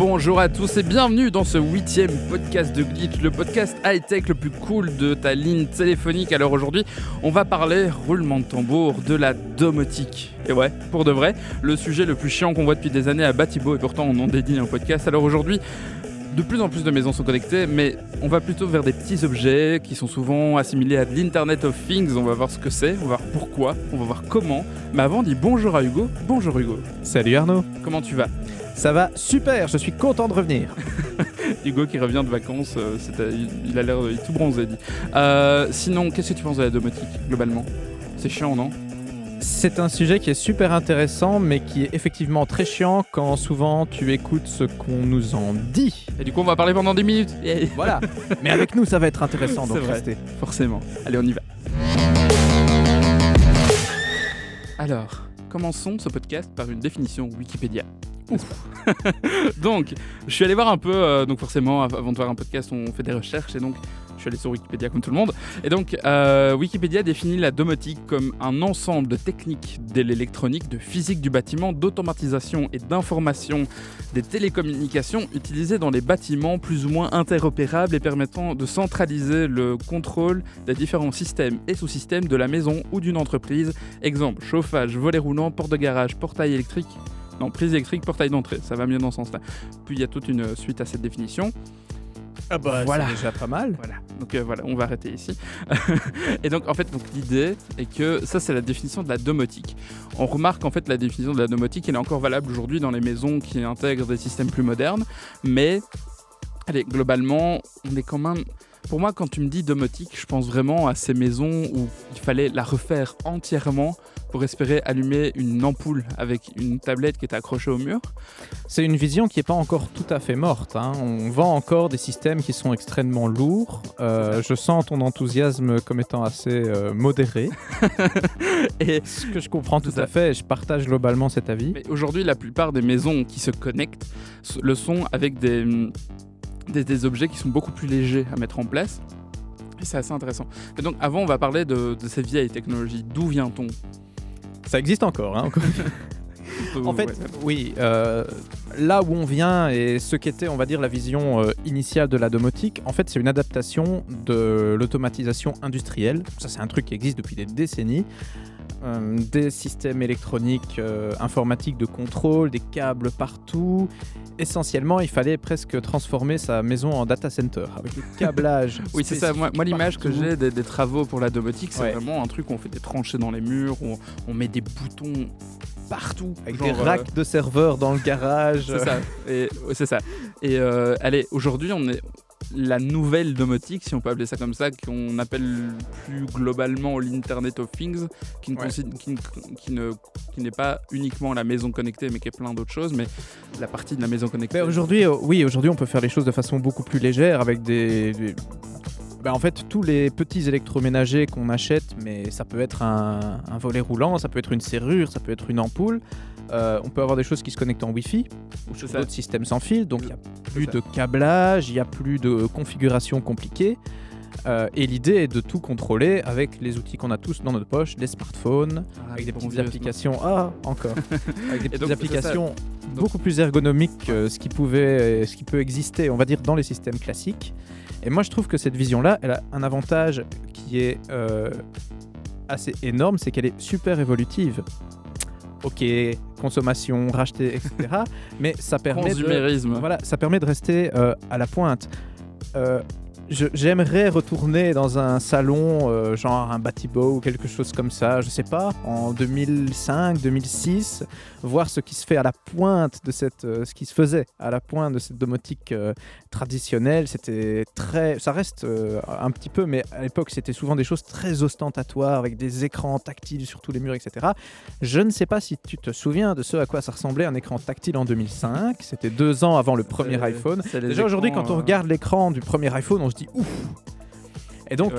Bonjour à tous et bienvenue dans ce huitième podcast de Glitch, le podcast high-tech le plus cool de ta ligne téléphonique. Alors aujourd'hui, on va parler, roulement de tambour, de la domotique. Et ouais, pour de vrai, le sujet le plus chiant qu'on voit depuis des années à Batibo et pourtant on en dédie un podcast. Alors aujourd'hui, de plus en plus de maisons sont connectées, mais on va plutôt vers des petits objets qui sont souvent assimilés à de l'Internet of Things. On va voir ce que c'est, on va voir pourquoi, on va voir comment. Mais avant, on dit bonjour à Hugo. Bonjour Hugo. Salut Arnaud. Comment tu vas? Ça va super, je suis content de revenir. Hugo qui revient de vacances, euh, c'est- il- il a l'air il est tout bronzé. dit. Euh, sinon, qu'est-ce que tu penses de la domotique globalement? C'est chiant, non? C'est un sujet qui est super intéressant, mais qui est effectivement très chiant quand souvent tu écoutes ce qu'on nous en dit. Et du coup, on va parler pendant 10 minutes. Voilà. mais avec nous, ça va être intéressant, donc C'est vrai. restez. Forcément. Allez, on y va. Alors, commençons ce podcast par une définition Wikipédia. Donc, je suis allé voir un peu, euh, donc forcément, av- avant de voir un podcast, on fait des recherches, et donc je suis allé sur Wikipédia comme tout le monde. Et donc, euh, Wikipédia définit la domotique comme un ensemble de techniques de l'électronique, de physique du bâtiment, d'automatisation et d'information des télécommunications utilisées dans les bâtiments plus ou moins interopérables et permettant de centraliser le contrôle des différents systèmes et sous-systèmes de la maison ou d'une entreprise. Exemple, chauffage, volet roulant, porte de garage, portail électrique. Non, prise électrique, portail d'entrée, ça va mieux dans ce sens-là. Puis il y a toute une suite à cette définition. Ah bah, Voilà. c'est déjà pas mal. Voilà, donc euh, voilà, on va arrêter ici. et donc en fait, donc l'idée est que ça c'est la définition de la domotique. On remarque en fait la définition de la domotique, elle est encore valable aujourd'hui dans les maisons qui intègrent des systèmes plus modernes, mais allez, globalement, on est quand même pour moi, quand tu me dis domotique, je pense vraiment à ces maisons où il fallait la refaire entièrement pour espérer allumer une ampoule avec une tablette qui était accrochée au mur. C'est une vision qui n'est pas encore tout à fait morte. hein. On vend encore des systèmes qui sont extrêmement lourds. Euh, je sens ton enthousiasme comme étant assez euh, modéré. Et Ce que je comprends tout ça. à fait, et je partage globalement cet avis. Aujourd'hui, la plupart des maisons qui se connectent le sont avec des, des, des objets qui sont beaucoup plus légers à mettre en place. Et c'est assez intéressant. Et donc, avant, on va parler de, de ces vieilles technologies. D'où vient-on? Ça existe encore. hein, encore. En fait, oui, euh, là où on vient et ce qu'était, on va dire, la vision euh, initiale de la domotique, en fait, c'est une adaptation de l'automatisation industrielle. Ça, c'est un truc qui existe depuis des décennies. Euh, des systèmes électroniques, euh, informatiques de contrôle, des câbles partout. Essentiellement, il fallait presque transformer sa maison en data center avec des câblages. Oui, c'est ça. Moi, l'image que j'ai des, des travaux pour la domotique, c'est Ouais. vraiment un truc où on fait des tranchées dans les murs, où on, on met des boutons partout. Avec genre, des euh, racks de serveurs dans le garage. C'est ça. Et, ouais, ça. Et euh, allez, aujourd'hui, on est la nouvelle domotique, si on peut appeler ça comme ça, qu'on appelle plus globalement l'Internet of Things, qui ne Ouais. qui ne- qui ne- qui n'est pas uniquement la maison connectée, mais qui est plein d'autres choses, mais la partie de la maison connectée. Aujourd'hui, euh, oui, aujourd'hui, on peut faire les choses de façon beaucoup plus légère avec des. des- Ben, en fait, tous les petits électroménagers qu'on achète, mais ça peut être un, un volet roulant, ça peut être une serrure, ça peut être une ampoule. Euh, on peut avoir des choses qui se connectent en Wi-Fi ou sur d'autres systèmes sans fil, donc il n'y a plus de câblage, il n'y a plus de configuration compliquée. Euh, et l'idée est de tout contrôler avec les outils qu'on a tous dans notre poche, les smartphones, Ah, avec des petites applications. Ah, encore. avec des petites applications beaucoup plus ergonomiques que ce qui pouvait, ce qui peut exister, on va dire, dans les systèmes classiques. Et moi, je trouve que cette vision-là, elle a un avantage qui est euh, assez énorme, c'est qu'elle est super évolutive. Ok, consommation, racheter, etc. mais ça permet de, voilà, ça permet de rester euh, à la pointe. Euh, J'aimerais retourner dans un salon, euh, genre un Batibo ou quelque chose comme ça, je sais pas, en 2005, 2006, voir ce qui se fait à la pointe de cette, euh, ce qui se faisait à la pointe de cette domotique euh, traditionnelle. C'était très, ça reste un petit peu, mais à l'époque c'était souvent des choses très ostentatoires avec des écrans tactiles sur tous les murs, etc. Je ne sais pas si tu te souviens de ce à quoi ça ressemblait un écran tactile en 2005. C'était deux ans avant le premier iPhone. Déjà aujourd'hui, quand on regarde l'écran du premier iPhone, on se ouf. Et donc.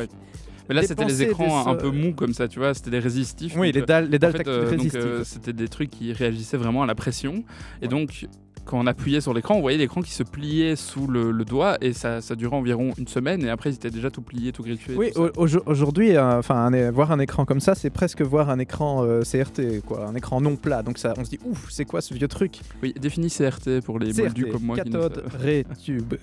Mais là, c'était les écrans un peu mous comme ça, tu vois, c'était des résistifs. Oui, donc, les dalles, les en dalles fait, tactiles euh, euh, c'était des trucs qui réagissaient vraiment à la pression. Et donc, quand on appuyait sur l'écran, on voyait l'écran qui se pliait sous le, le doigt et ça, ça durait environ une semaine. Et après, ils étaient déjà tout pliés, tout griffés. Oui, au- au- aujourd'hui, euh, enfin, voir un écran comme ça, c'est presque voir un écran euh, CRT, quoi, un écran non plat. Donc ça, on se dit, ouf, c'est quoi ce vieux truc? Oui, définis CRT pour les moldus CRT, comme moi. qui ne cathode savent- ray tube.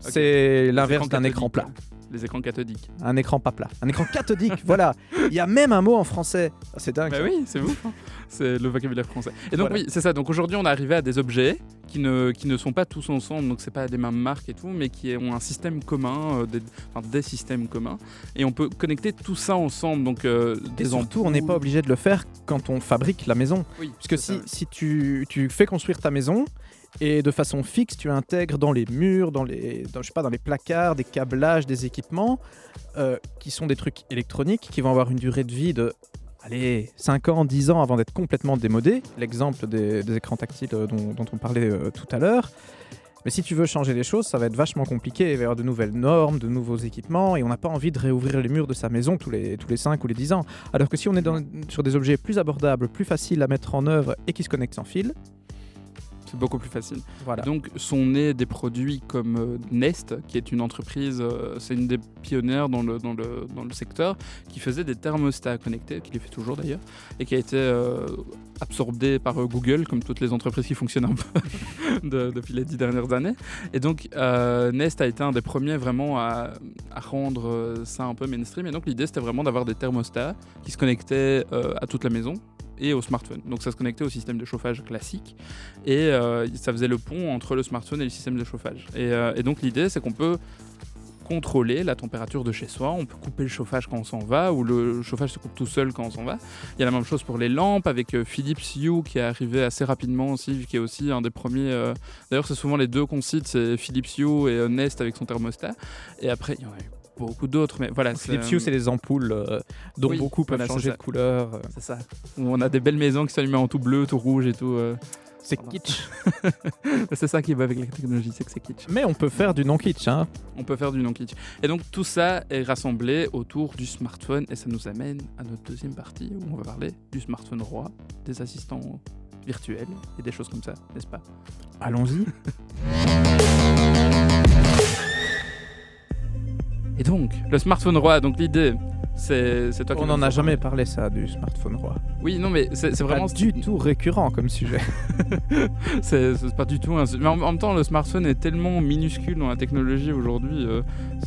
C'est l'inverse d'un écran plat. Les écrans cathodiques. Un écran pas plat. Un écran cathodique, voilà. Il y a même un mot en français. Ah, C'est dingue. Bah ça. oui, c'est ouf. hein. C'est le vocabulaire français. Et donc Voilà. oui, c'est ça. Donc aujourd'hui, on est arrivé à des objets qui ne, qui ne sont pas tous ensemble, donc c'est pas des mêmes marques et tout, mais qui ont un système commun, euh, des, enfin, des systèmes communs, et on peut connecter tout ça ensemble. Donc euh, Et des surtout, on n'est pas obligé de le faire quand on fabrique la maison. Oui, Parce que si, ça. si tu, tu fais construire ta maison et de façon fixe, tu intègres dans les murs, dans les, je sais pas, dans les placards, des câblages, des équipements euh, qui sont des trucs électroniques qui vont avoir une durée de vie de allez, 5 ans, 10 ans avant d'être complètement démodés. L'exemple des, écrans tactiles euh, dont, on parlait euh, tout à l'heure. Mais si tu veux changer les choses, ça va être vachement compliqué. Il va y avoir de nouvelles normes, de nouveaux équipements, et on n'a pas envie de réouvrir les murs de sa maison tous les, tous les 5 ou les 10 ans. Alors que si on est sur des objets plus abordables, plus faciles à mettre en œuvre et qui se connectent sans fil, C'est beaucoup plus facile. voilà. Donc sont nés des produits comme euh, Nest, qui est une entreprise, euh, c'est une des pionnières dans le, dans, le, dans le secteur, qui faisait des thermostats connectés, qui les fait toujours d'ailleurs, et qui a été euh, absorbée par euh, Google, comme toutes les entreprises qui fonctionnent un peu de- depuis les dix dernières années. Et donc euh, Nest a été un des premiers vraiment à, à rendre ça un peu mainstream. Et donc l'idée c'était vraiment d'avoir des thermostats qui se connectaient euh, à toute la maison et au smartphone. Donc ça se connectait au système de chauffage classique et euh, ça faisait le pont entre le smartphone et le système de chauffage. Et, euh, et donc l'idée c'est qu'on peut contrôler la température de chez soi, on peut couper le chauffage quand on s'en va ou le chauffage se coupe tout seul quand on s'en va. Il y a la même chose pour les lampes avec euh, Philips Hue qui est arrivé assez rapidement aussi, qui est aussi un des premiers. D'ailleurs c'est souvent les deux qu'on cite, c'est Philips Hue et Nest avec son thermostat. Et après il y en a eu beaucoup d'autres, mais voilà. Philips c'est, Hue, c'est les ampoules euh, dont oui, beaucoup peuvent changer de couleur. euh. C'est ça. Où on a des belles maisons qui s'allument en tout bleu, tout rouge et tout. euh. C'est kitsch. c'est ça qui va avec la technologie, c'est que c'est kitsch. Mais on peut faire du non-kitsch. Hein. On peut faire du non-kitsch. Et donc tout ça est rassemblé autour du smartphone et ça nous amène à notre deuxième partie où on va parler du smartphone roi, des assistants virtuels et des choses comme ça, n'est-ce pas? Allons-y. Et donc, le smartphone roi, donc l'idée, c'est toi On n'en a jamais parlé ça du smartphone roi. Oui, non, mais c'est c'est Pas vraiment du tout récurrent comme sujet. C'est pas du tout un... Mais en, en même temps, le smartphone est tellement minuscule dans la technologie aujourd'hui, euh,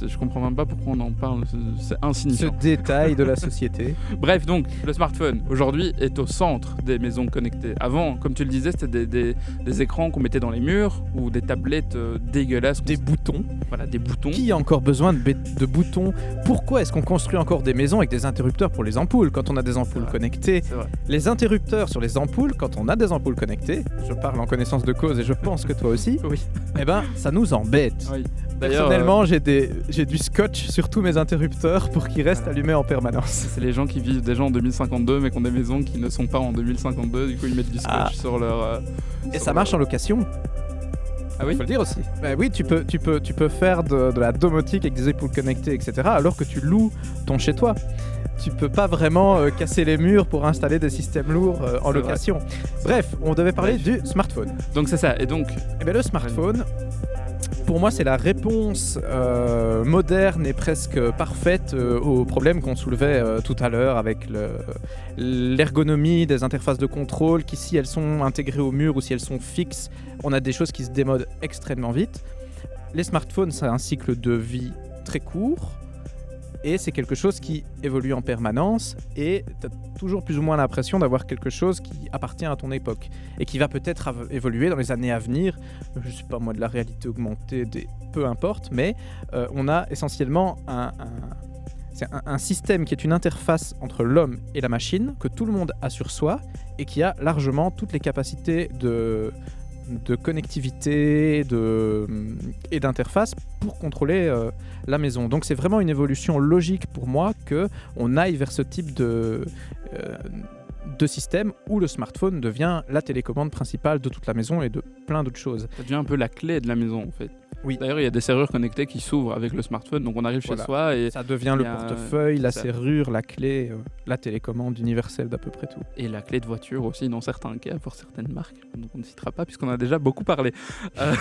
je comprends même pas pourquoi on en parle, c'est- c'est Ce insignifiant. détail de la société. Bref, donc, le smartphone, aujourd'hui, est au centre des maisons connectées. Avant, comme tu le disais, c'était des, des- des écrans qu'on mettait dans les murs ou des tablettes euh, dégueulasses. Des boutons. Voilà, des boutons. Qui a encore besoin de, de boutons? Pourquoi est-ce qu'on construit encore des maisons avec des interrupteurs pour les ampoules quand on a des ampoules connectées. Les interrupteurs sur les ampoules quand on a des ampoules connectées, je parle en connaissance de cause et je pense que toi aussi, Oui. eh ben ça nous embête. oui. Personnellement, j'ai des j'ai du scotch sur tous mes interrupteurs pour qu'ils restent allumés en euh, permanence. c'est les gens qui vivent déjà en 2052 mais qui ont des maisons qui ne sont pas en 2052, du coup ils mettent du scotch Ah. sur leur. euh, Et sur ça marche en location. Ah oui Faut le dire aussi. Bah oui, tu peux, tu peux, tu peux faire de, de la domotique avec des épaules connectées, etc. Alors que tu loues ton chez toi. Tu peux pas vraiment euh, casser les murs pour installer des systèmes lourds euh, en location. Bref, on devait parler Bref. du smartphone. Donc c'est ça. Et donc, Eh bien, le smartphone, pour moi, c'est la réponse euh, moderne et presque parfaite euh, aux problèmes qu'on soulevait euh, tout à l'heure avec le- l'ergonomie des interfaces de contrôle, qui si elles sont intégrées au mur ou si elles sont fixes, on a des choses qui se démodent extrêmement vite. Les smartphones, ça a un cycle de vie très court. Et c'est quelque chose qui évolue en permanence et tu as toujours plus ou moins l'impression d'avoir quelque chose qui appartient à ton époque et qui va peut-être évoluer dans les années à venir. Je sais pas moi, de la réalité augmentée, des... peu importe, mais euh, on a essentiellement un système qui est une interface entre l'homme et la machine, que tout le monde a sur soi, et qui a largement toutes les capacités de, de connectivité de, et d'interface pour contrôler euh, la maison. Donc c'est vraiment une évolution logique pour moi que on aille vers ce type de... euh, de système où le smartphone devient la télécommande principale de toute la maison et de plein d'autres choses. ça devient un peu la clé de la maison en fait. Oui. D'ailleurs, il y a des serrures connectées qui s'ouvrent avec le smartphone, donc on arrive Voilà. chez soi et, Ça devient le portefeuille, la ça. serrure, la clé, euh, la télécommande universelle d'à peu près tout. et la clé de voiture aussi dans certains cas pour certaines marques. Donc on ne citera pas puisqu'on a déjà beaucoup parlé. Euh,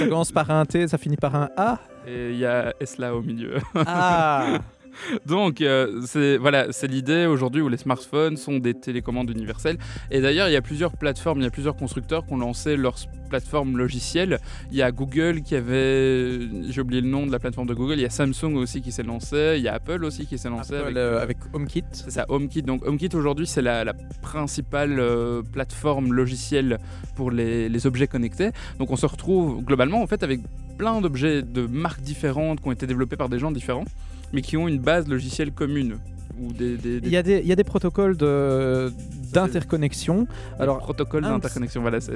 Ça commence par un T, ça finit par un A. et il y a Esla au milieu. Ah Donc, euh, c'est voilà, c'est l'idée aujourd'hui où les smartphones sont des télécommandes universelles. Et d'ailleurs, il y a plusieurs plateformes, il y a plusieurs constructeurs qui ont lancé leur s- plateforme logicielle. Il y a Google qui avait, j'ai oublié le nom de la plateforme de Google. Il y a Samsung aussi qui s'est lancé. Il y a Apple aussi qui s'est lancé. Apple, avec, euh, avec HomeKit. c'est ça, HomeKit. Donc HomeKit aujourd'hui, c'est la, la principale euh, plateforme logicielle pour les, les objets connectés. Donc on se retrouve globalement en fait avec plein d'objets de marques différentes qui ont été développés par des gens différents, mais qui ont une base logicielle commune ou des, des, des- Il y, a des, il y a des protocoles de- d'interconnexion. Alors, protocoles un- d'interconnexion. Voilà, c'est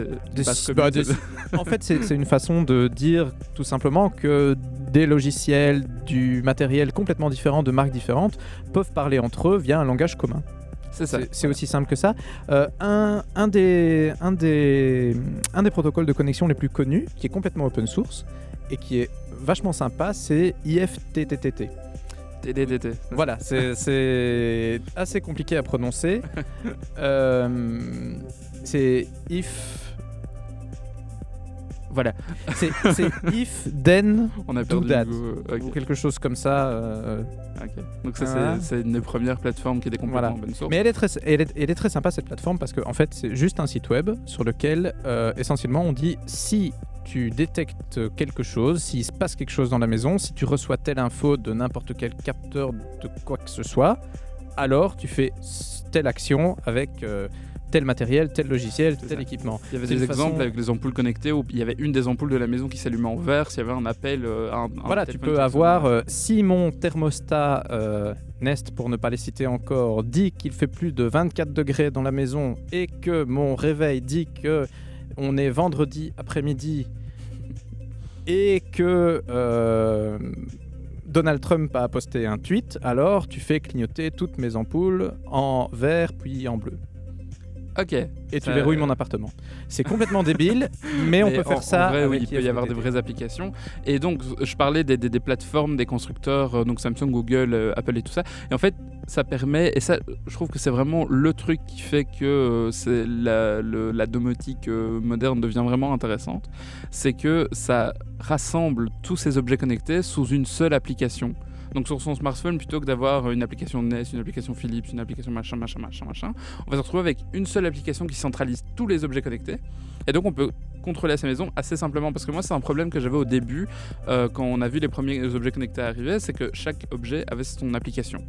bah, en fait, c'est c'est une façon de dire tout simplement que des logiciels, du matériel complètement différent, de marques différentes, peuvent parler entre eux via un langage commun. C'est ça. C'est- C'est aussi simple que ça. Euh, un, un des, un, des, un des protocoles de connexion les plus connus, qui est complètement open source et qui est vachement sympa, c'est IFTTT. TDTT. Voilà, c'est- assez compliqué à prononcer. Euh, c'est if. Voilà, C'est if, then, on a Do that. euh, ok, ou quelque chose comme ça. euh. Donc ça, c'est- c'est une des premières plateformes qui était complètement Voilà. open source. Mais elle est, très, elle, est, elle est très sympa cette plateforme parce qu'en en fait c'est juste un site web sur lequel euh, essentiellement on dit si tu détectes quelque chose, s'il se passe quelque chose dans la maison, si tu reçois telle info de n'importe quel capteur de quoi que ce soit, alors tu fais telle action avec euh, tel matériel, tel logiciel, tel ça. équipement. Il y avait des exemples façon- avec les ampoules connectées où il y avait une des ampoules de la maison qui s'allumait en vert s'il y avait un appel. euh, un, un Voilà, tu peux avoir, euh, si mon thermostat euh, Nest, pour ne pas les citer encore, dit qu'il fait plus de 24 degrés dans la maison et que mon réveil dit que on est vendredi après-midi et que euh, Donald Trump a posté un tweet, alors tu fais clignoter toutes mes ampoules en vert puis en bleu. Ok. Et tu verrouilles mon appartement. C'est complètement débile, mais on peut en- faire en ça. vrai, oui, il peut y avoir des IFTTT. vraies applications. Et donc, je parlais des, des- des plateformes, des constructeurs, euh, donc Samsung, Google, euh, Apple et tout ça. Et en fait, ça permet, et ça, je trouve que c'est vraiment le truc qui fait que euh, c'est la, le- la domotique euh, moderne devient vraiment intéressante. C'est que ça rassemble tous ces objets connectés sous une seule application. Donc sur son smartphone, plutôt que d'avoir une application Nest, une application Philips, une application machin, machin, machin, machin, on va se retrouver avec une seule application qui centralise tous les objets connectés. Et donc on peut contrôler sa maison assez simplement. Parce que moi, c'est un problème que j'avais au début euh, quand on a vu les premiers objets connectés arriver, c'est que chaque objet avait son application.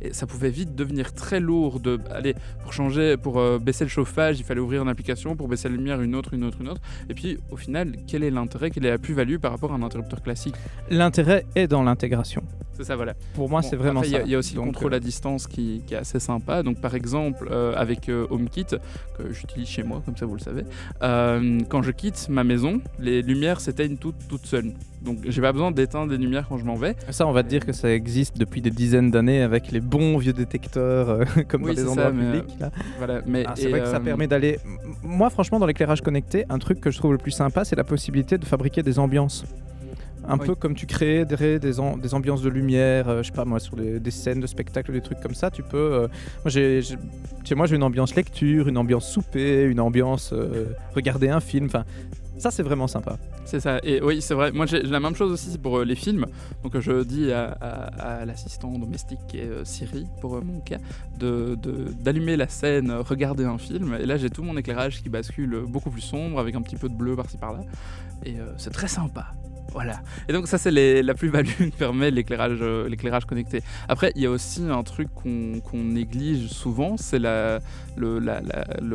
Et ça pouvait vite devenir très lourd de allez pour changer pour euh, baisser le chauffage il fallait ouvrir une application pour baisser la lumière une autre une autre une autre et puis au final quel est l'intérêt quelle est la plus-value par rapport à un interrupteur classique? L'intérêt est dans l'intégration. c'est ça voilà Pour moi, Bon, c'est vraiment après, il y a- ça. Il y, a aussi Donc, le contrôle euh, à distance qui, qui est assez sympa. Donc, par exemple, euh, avec euh, HomeKit, que j'utilise chez moi, comme ça vous le savez, quand je quitte ma maison, les lumières s'éteignent toutes, toutes seules. Donc, j'ai pas besoin d'éteindre les lumières quand je m'en vais. Ça, on va te dire que ça existe depuis des dizaines d'années avec les bons vieux détecteurs, euh, comme Oui, dans les endroits ça, mais, publics. là. Voilà. Mais, Ah, c'est vrai que ça euh, permet d'aller. Moi, franchement, dans l'éclairage connecté, un truc que je trouve le plus sympa, c'est la possibilité de fabriquer des ambiances. Un Oui. peu comme tu crées des, des, am- des ambiances de lumière, euh, je sais pas moi, sur des, des scènes de spectacle, des trucs comme ça. Tu peux. euh, moi, j'ai, j'ai- chez moi, j'ai une ambiance lecture, une ambiance souper, une ambiance euh, regarder un film. Enfin, ça, c'est vraiment sympa. C'est ça. Et oui, c'est vrai. Moi, j'ai la même chose aussi pour euh, les films. Donc, je dis à, l'assistant domestique qui euh, Siri, pour euh, mon cas, de- de- d'allumer la scène, regarder un film. Et là, j'ai tout mon éclairage qui bascule beaucoup plus sombre, avec un petit peu de bleu par-ci par-là. Et c'est très sympa. Voilà. Et donc ça c'est la plus-value que permet l'éclairage, euh, l'éclairage connecté. Après il y a aussi un truc qu'on néglige souvent, c'est le,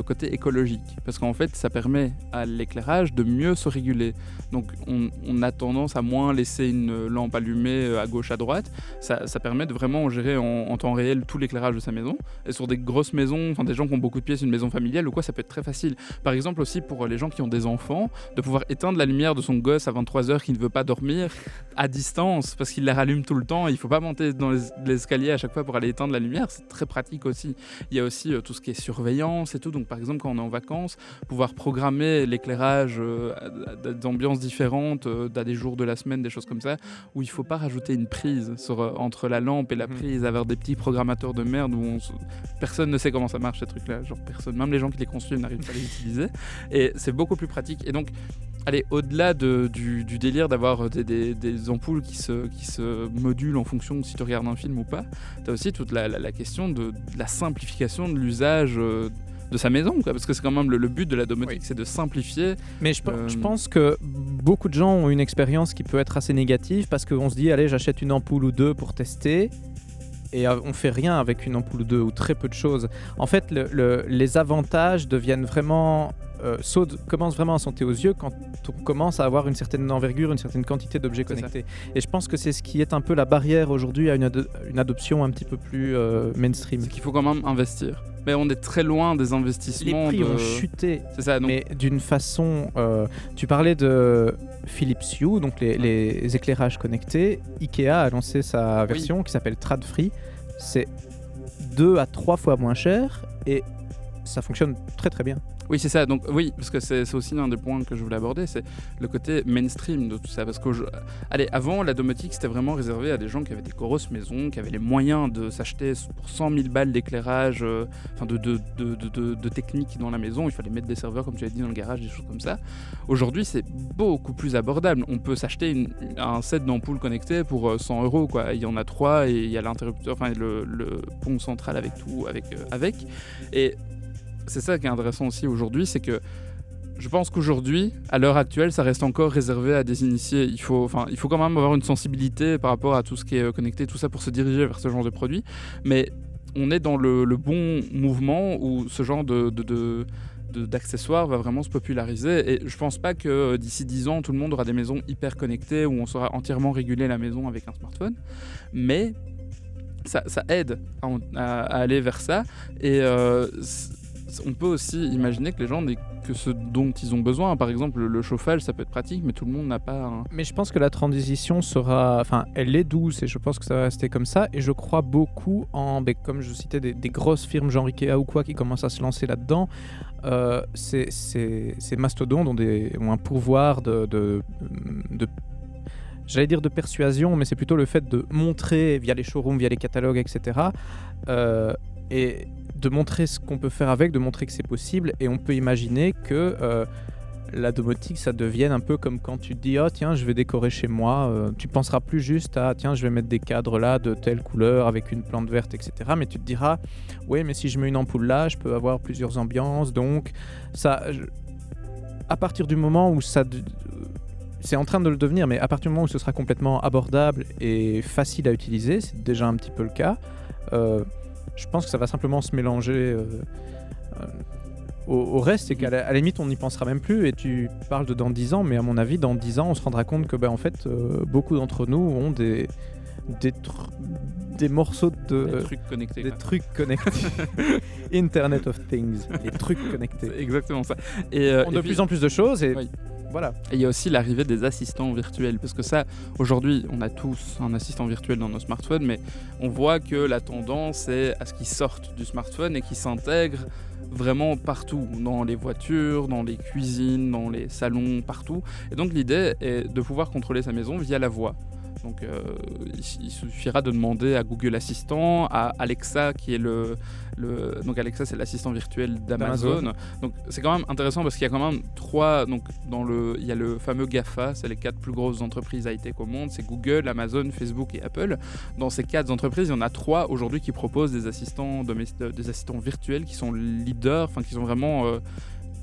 côté écologique. Parce qu'en fait ça permet à l'éclairage de mieux se réguler. Donc on, a tendance à moins laisser une lampe allumée euh, à gauche à droite. Ça, permet de vraiment gérer en, en temps réel tout l'éclairage de sa maison. Et sur des grosses maisons, enfin des gens qui ont beaucoup de pièces, une maison familiale ou quoi, ça peut être très facile. Par exemple aussi pour les gens qui ont des enfants, de pouvoir éteindre la lumière de son gosse à 23h qui ne veut pas dormir à distance parce qu'il la rallume tout le temps. Il faut pas monter dans l'escalier à chaque fois pour aller éteindre la lumière. C'est très pratique aussi. Il y a aussi euh, tout ce qui est surveillance et tout. Donc par exemple quand on est en vacances, pouvoir programmer l'éclairage euh, d'ambiances différentes, euh, à des jours de la semaine, des choses comme ça, où il faut pas rajouter une prise entre la lampe et la mhm. prise, avoir des petits programmateurs de merde où personne ne sait comment ça marche ces trucs-là. Genre personne, même les gens qui les construisent n'arrivent pas à les utiliser. Et c'est beaucoup plus pratique. Et donc allez, au-delà du, délire d'avoir des, ampoules qui se, qui se modulent en fonction de si tu regardes un film ou pas, tu as aussi toute la, question de, la simplification de l'usage euh, de sa maison, parce que c'est quand même le, but de la domotique, c'est de simplifier. Mais je, je, euh, pense que beaucoup de gens ont une expérience qui peut être assez négative parce qu'on se dit, allez, j'achète une ampoule ou deux pour tester et euh, on fait rien avec une ampoule ou deux ou très peu de choses. En fait, les avantages deviennent vraiment euh, commence vraiment à sauter aux yeux quand on commence à avoir une certaine envergure, une certaine quantité d'objets connectés. Et je pense que c'est ce qui est un peu la barrière aujourd'hui à une, une, adoption un petit peu plus euh, mainstream. C'est qu'il faut quand même investir. Mais on est très loin des investissements. Les prix ont chuté. C'est ça. Mais d'une façon. Euh, tu parlais de Philips Hue, donc les, éclairages connectés. Ikea a lancé sa version qui s'appelle Tradfree. C'est deux à trois fois moins cher et ça fonctionne très très bien. Oui, c'est ça. Donc, oui, parce que c'est aussi l'un des points que je voulais aborder, c'est le côté mainstream de tout ça. Parce que, avant, la domotique, c'était vraiment réservé à des gens qui avaient des grosses maisons, qui avaient les moyens de s'acheter pour 100 000 balles d'éclairage, euh, enfin, de, de, de, de, technique dans la maison. Il fallait mettre des serveurs, comme tu as dit, dans le garage, des choses comme ça. Aujourd'hui, c'est beaucoup plus abordable. On peut s'acheter un set d'ampoules connectées pour 100 euh, euros, quoi. Il y en a trois et il y a l'interrupteur, enfin, le, le, pont central avec tout, avec. Euh, avec. Et c'est ça qui est intéressant aussi aujourd'hui, c'est que je pense qu'aujourd'hui, à l'heure actuelle, ça reste encore réservé à des initiés. Il faut, enfin, il faut quand même avoir une sensibilité par rapport à tout ce qui est euh, connecté, tout ça pour se diriger vers ce genre de produit. Mais on est dans le, bon mouvement où ce genre de, d'accessoires va vraiment se populariser et je pense pas que euh, d'ici 10 ans tout le monde aura des maisons hyper connectées où on saura entièrement réguler la maison avec un smartphone mais ça, aide à, aller vers ça et euh, on peut aussi imaginer que les gens n'aient que ce dont ils ont besoin. Par exemple, le chauffage, ça peut être pratique, mais tout le monde n'a pas. Mais je pense que la transition sera. Enfin, elle est douce et je pense que ça va rester comme ça. Et je crois beaucoup en. Ben, comme je citais, des, grosses firmes genre Ikea ou quoi qui commencent à se lancer là-dedans. Euh, ces, mastodontes ont, un pouvoir de, j'allais dire de persuasion, mais c'est plutôt le fait de montrer via les showrooms, via les catalogues, etc. Euh, et de montrer ce qu'on peut faire avec, de montrer que c'est possible. Et on peut imaginer que euh, la domotique, ça devienne un peu comme quand tu te dis, oh tiens, je vais décorer chez moi. Euh, tu penseras plus juste à, tiens, je vais mettre des cadres là de telle couleur avec une plante verte, etc. Mais tu te diras, oui, mais si je mets une ampoule là, je peux avoir plusieurs ambiances. Donc, ça, à partir du moment où ça c'est en train de le devenir, mais à partir du moment où ce sera complètement abordable et facile à utiliser, c'est déjà un petit peu le cas, euh, je pense que ça va simplement se mélanger euh, euh, au, reste et qu'à la, limite on n'y pensera même plus et tu parles de dans 10 ans mais à mon avis dans 10 ans on se rendra compte que ben, en fait euh, beaucoup d'entre nous ont des des, des morceaux de des trucs connectés des trucs connectés. Internet of Things les trucs connectés. Exactement ça. Et, de plus en plus de choses et voilà. Et il y a aussi l'arrivée des assistants virtuels, parce que ça, aujourd'hui, on a tous un assistant virtuel dans nos smartphones, mais on voit que la tendance est à ce qu'ils sortent du smartphone et qu'ils s'intègrent vraiment partout, dans les voitures, dans les cuisines, dans les salons, partout. Et donc l'idée est de pouvoir contrôler sa maison via la voix. Donc euh, il, suffira de demander à Google Assistant, à Alexa qui est le, le donc Alexa c'est l'assistant virtuel d'Amazon. Donc c'est quand même intéressant parce qu'il y a quand même trois donc dans le il y a le fameux Gafa, c'est les quatre plus grosses entreprises high-tech au monde, c'est Google, Amazon, Facebook et Apple. Dans ces quatre entreprises, il y en a trois aujourd'hui qui proposent des assistants des assistants virtuels qui sont leaders, enfin qui sont vraiment euh,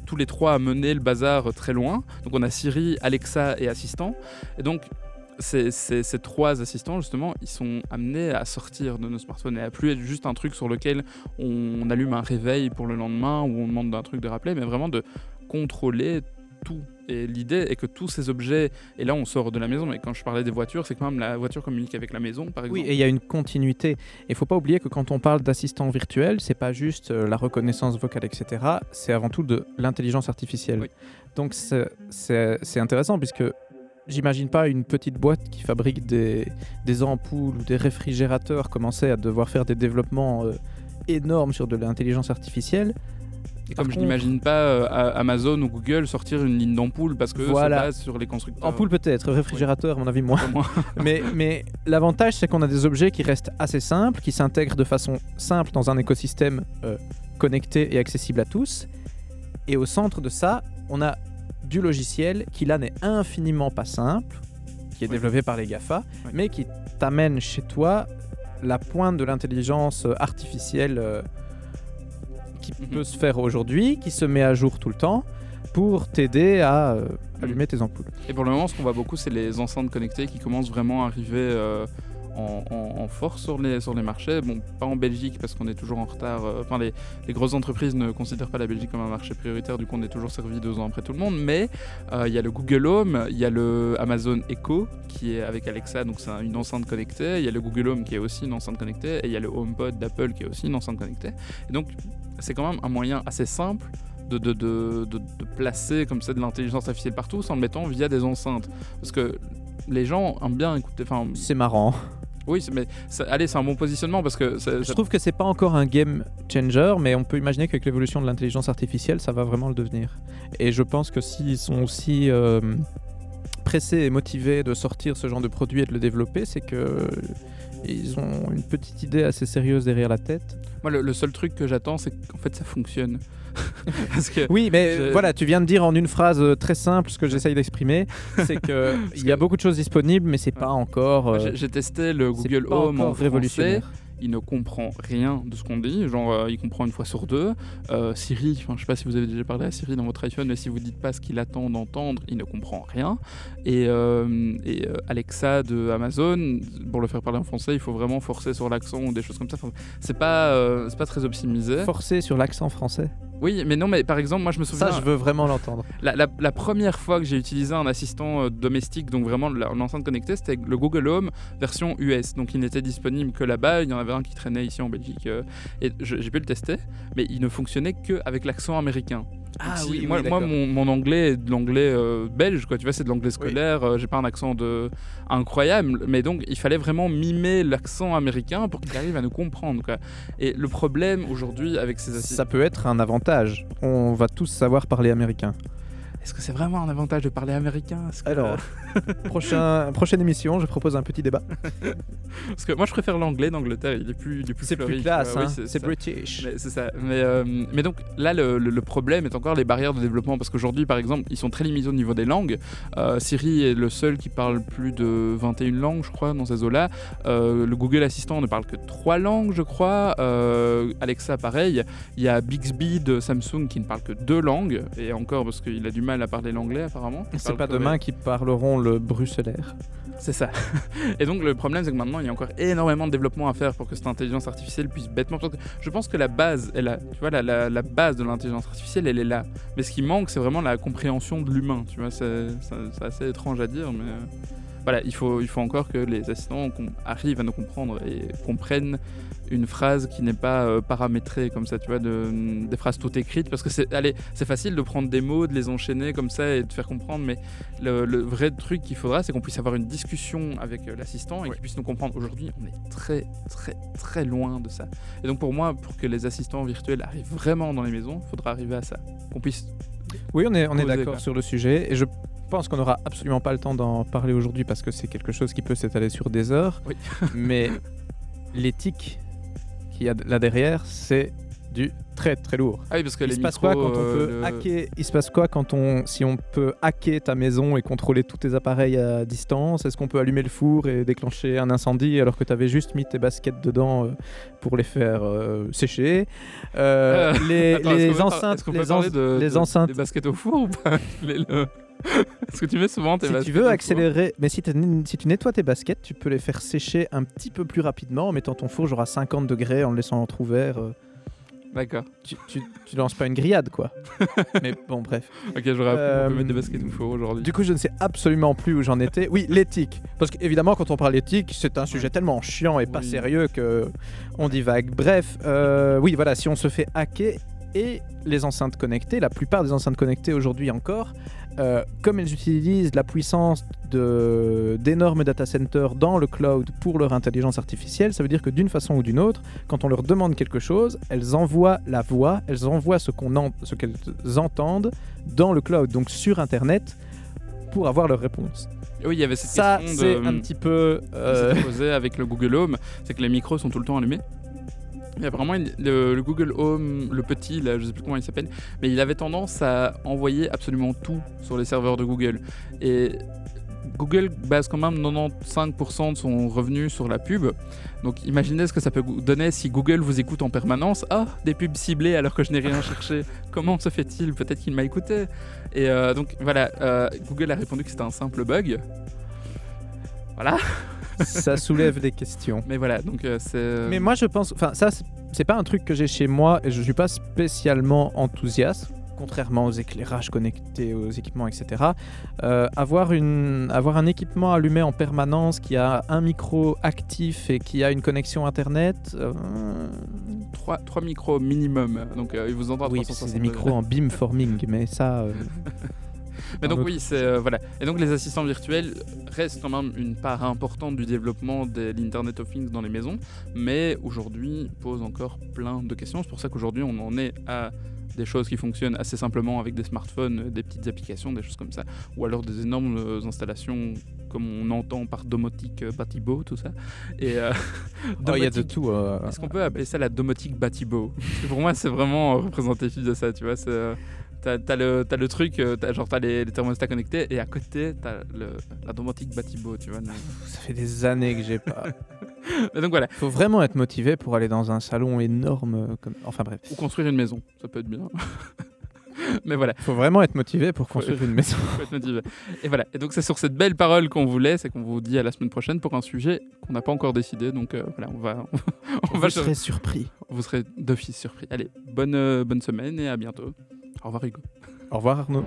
tous les trois à mener le bazar très loin. Donc on a Siri, Alexa et Assistant. Et donc ces, trois assistants, justement, ils sont amenés à sortir de nos smartphones et à plus être juste un truc sur lequel on, allume un réveil pour le lendemain ou on demande un truc de rappeler, mais vraiment de contrôler tout. Et l'idée est que tous ces objets, et là on sort de la maison, mais quand je parlais des voitures, c'est quand même la voiture communique avec la maison, par exemple. Oui, et il y a une continuité. Et il faut pas oublier que quand on parle d'assistant virtuel, c'est pas juste euh, la reconnaissance vocale, etc. C'est avant tout de l'intelligence artificielle. Donc c'est intéressant puisque j'imagine pas une petite boîte qui fabrique des, des ampoules ou des réfrigérateurs commencer à devoir faire des développements euh, énormes sur de l'intelligence artificielle. Et Par comme je contre- n'imagine pas euh, Amazon ou Google sortir une ligne d'ampoule parce que Voilà. se basent sur les constructeurs. Ampoule peut-être, réfrigérateur à mon avis moins. Au moins. mais mais l'avantage c'est qu'on a des objets qui restent assez simples, qui s'intègrent de façon simple dans un écosystème euh, connecté et accessible à tous. Et au centre de ça, on a du logiciel qui là n'est infiniment pas simple, qui est Oui. développé par les GAFA, Oui. mais qui t'amène chez toi la pointe de l'intelligence euh, artificielle euh, qui Mhm. peut se faire aujourd'hui, qui se met à jour tout le temps pour t'aider à euh, allumer tes ampoules. Et pour le moment, ce qu'on voit beaucoup, c'est les enceintes connectées qui commencent vraiment à arriver euh, en, force sur les, sur les marchés. Bon, pas en Belgique parce qu'on est toujours en retard. euh, Enfin, les, les grosses entreprises ne considèrent pas la Belgique comme un marché prioritaire, du coup, on est toujours servi deux ans après tout le monde. Mais euh, il y a le Google Home, il y a le Amazon Echo qui est avec Alexa, donc c'est un- une enceinte connectée. Il y a le Google Home qui est aussi une enceinte connectée. Et il y a le HomePod d'Apple qui est aussi une enceinte connectée. Et donc, c'est quand même un moyen assez simple. De, de, de, de- placer comme ça de l'intelligence artificielle partout sans le mettant via des enceintes. Parce que les gens aiment bien écouter. C'est marrant. Oui, mais ça- allez, c'est un bon positionnement parce que ça- Je ça- trouve que c'est pas encore un game changer, mais on peut imaginer qu'avec l'évolution de l'intelligence artificielle, ça va vraiment le devenir. Et je pense que s'ils sont aussi euh, pressés et motivés de sortir ce genre de produit et de le développer, c'est que ils ont une petite idée assez sérieuse derrière la tête. moi, le, le seul truc que j'attends, c'est qu'en fait, ça fonctionne. parce que Oui, mais Je- voilà, tu viens de dire en une phrase euh, très simple ce que j'essaye d'exprimer, c'est que il y a beaucoup de choses disponibles, mais c'est pas encore. euh, j'ai- testé le Google Home en encore français. révolutionnaire. il ne comprend rien de ce qu'on dit. Genre, euh, il comprend une fois sur deux. Euh, Siri, je sais pas si vous avez déjà parlé à Siri dans votre iPhone, mais si vous dites pas ce qu'il attend d'entendre, il ne comprend rien. Et, euh, et, Alexa de Amazon, pour le faire parler en français, il faut vraiment forcer sur l'accent ou des choses comme ça. Enfin, c'est pas, c'est pas très optimisé. Forcé sur l'accent français. Oui, mais non, mais par exemple, moi je me souviens. Ça, je veux vraiment l'entendre. La, la- la première fois que j'ai utilisé un assistant euh, domestique, donc vraiment l'enceinte connectée, c'était le Google Home version US. Donc il n'était disponible que là-bas. Il y en avait un qui traînait ici en Belgique. euh, et j'ai pu le tester, mais il ne fonctionnait qu'avec l'accent américain. Ah si- oui, oui, moi, mon, mon anglais est de l'anglais euh, belge, quoi. Tu vois, c'est de l'anglais scolaire. euh, j'ai pas un accent de incroyable, mais donc il fallait vraiment mimer l'accent américain pour qu'il arrive à nous comprendre, quoi. Et le problème aujourd'hui avec ces assistants, Ça peut être un avantage. On va tous savoir parler américain. Est-ce que c'est vraiment un avantage de parler américain? Que- Alors, prochain, prochaine émission, je propose un petit débat. Parce que moi je préfère l'anglais d'Angleterre, il est plus, il est plus C'est plus classe, hein. Oui, c'est. British. C'est ça. Mais, euh, mais donc là, le, le- le problème est encore les barrières de développement parce qu'aujourd'hui, par exemple, ils sont très limités au niveau des langues. Euh, Siri est le seul qui parle plus de 21 langues, je crois, dans ces eaux-là. Euh, le Google Assistant ne parle que 3 langues, je crois. Euh, Alexa, pareil. Il y a Bixby de Samsung qui ne parle que 2 langues. Et encore parce qu'il a du mal à parler l'anglais, apparemment. C'est pas demain qu'ils parleront le bruxellaire. c'est ça. Et donc le problème c'est que maintenant il y a encore énormément de développement à faire pour que cette intelligence artificielle puisse bêtement. Je pense que la base est là. Tu vois, la, la- la base de l'intelligence artificielle elle est là. Mais ce qui manque c'est vraiment la compréhension de l'humain. Tu vois, c'est assez étrange à dire, mais euh, voilà, il faut, il faut encore que les assistants arrivent à nous comprendre et comprennent une phrase qui n'est pas euh, paramétrée comme ça, tu vois, de, des phrases toutes écrites, parce que c'est, allez, c'est facile de prendre des mots, de les enchaîner comme ça et de faire comprendre, mais le, le vrai truc qu'il faudra, c'est qu'on puisse avoir une discussion avec euh, l'assistant et Ouais. qu'il puisse nous comprendre. Aujourd'hui, on est très, très, très loin de ça. Et donc pour moi, pour que les assistants virtuels arrivent vraiment dans les maisons, il faudra arriver à ça, qu'on puisse. Oui, on est, on est d'accord sur le sujet. Et je pense qu'on n'aura absolument pas le temps d'en parler aujourd'hui parce que c'est quelque chose qui peut s'étaler sur des heures. Oui. Mais l'éthique qu'il y a là derrière, c'est du très très lourd. Ah oui, parce que Il les se passe micros, quoi quand on euh, peut hacker Il se passe quoi quand on, si on peut hacker ta maison et contrôler tous tes appareils à distance? Est-ce qu'on peut allumer le four et déclencher un incendie alors que tu avais juste mis tes baskets dedans euh, pour les faire euh, sécher? Euh, Les, Attends, les enceintes, les, en- de, les de- enceintes des baskets au four ou pas? Les- le- Est-ce que tu mets souvent tes Si baskets tu veux accélérer, mais si, si tu nettoies tes baskets, tu peux les faire sécher un petit peu plus rapidement en mettant ton four genre à 50 degrés en le laissant entrouvert. euh, D'accord. tu, tu, tu lances pas une grillade quoi. mais bon, bref. Ok, j'aurais Euh, mettre des baskets au four aujourd'hui. Du coup, je ne sais absolument plus où j'en étais. Oui, l'éthique. Parce qu'évidemment, quand on parle d'éthique, c'est un sujet tellement chiant et pas sérieux que on divague. Bref, euh, oui, voilà, si on se fait hacker et les enceintes connectées, la plupart des enceintes connectées aujourd'hui encore, euh, comme elles utilisent la puissance d'énormes data centers dans le cloud pour leur intelligence artificielle, ça veut dire que d'une façon ou d'une autre, quand on leur demande quelque chose, elles envoient la voix, elles envoient ce en- qu'elles entendent dans le cloud, donc sur Internet, pour avoir leur réponse. Oui, il y avait cette Ça, question c'est de, un petit peu... euh, posée avec le Google Home, c'est que les micros sont tout le temps allumés. Il y a vraiment une- le, le Google Home, le petit, là, je sais plus comment il s'appelle, mais il avait tendance à envoyer absolument tout sur les serveurs de Google. Et Google base quand même 95% de son revenu sur la pub. Donc imaginez ce que ça peut donner si Google vous écoute en permanence. Ah, des pubs ciblées alors que je n'ai rien cherché. Comment se fait-il? Peut-être qu'il m'a écouté. Et euh, donc voilà, euh, Google a répondu que c'était un simple bug. Voilà, ça soulève des questions. mais voilà, donc euh, c'est. Mais moi, je pense, enfin, ça, c'est- pas un truc que j'ai chez moi et je suis pas spécialement enthousiaste, contrairement aux éclairages connectés, aux équipements, etc. Euh, avoir, une, avoir un équipement allumé en permanence qui a un micro actif et qui a une connexion internet. euh, 3, micros minimum, donc euh, il vous entend à oui, 360 c'est des micros en beamforming, mais ça. Mais donc oui, c'est euh, voilà. Et donc les assistants virtuels restent quand même une part importante du développement de l'Internet of Things dans les maisons, mais aujourd'hui posent encore plein de questions. C'est pour ça qu'aujourd'hui on en est à des choses qui fonctionnent assez simplement avec des smartphones, des petites applications, des choses comme ça, ou alors des énormes euh, installations comme on entend par domotique euh, Batibo, tout ça. Et euh, oh, il y a de tout. euh, Est-ce qu'on peut appeler ça la domotique Batibo? Parce que pour moi, c'est vraiment représentatif de ça, tu vois. c'est, T'as le, truc, euh, genre t'as les, les thermostats connectés et à côté t'as la domotique Batibo, tu vois. donc- Ça fait des années que j'ai pas. Donc voilà, faut vraiment être motivé pour aller dans un salon énorme. euh, Comme... Enfin bref. ou construire une maison, ça peut être bien. Mais voilà, faut vraiment être motivé pour construire une maison. faut être motivé. Et voilà, et donc c'est sur cette belle parole qu'on vous laisse et qu'on vous dit à la semaine prochaine pour un sujet qu'on n'a pas encore décidé. Donc euh, voilà, on va, on va Vous serez surpris. vous serez d'office surpris. Allez, bonne, euh, bonne semaine et à bientôt. Au revoir Hugo. Au revoir Arnaud.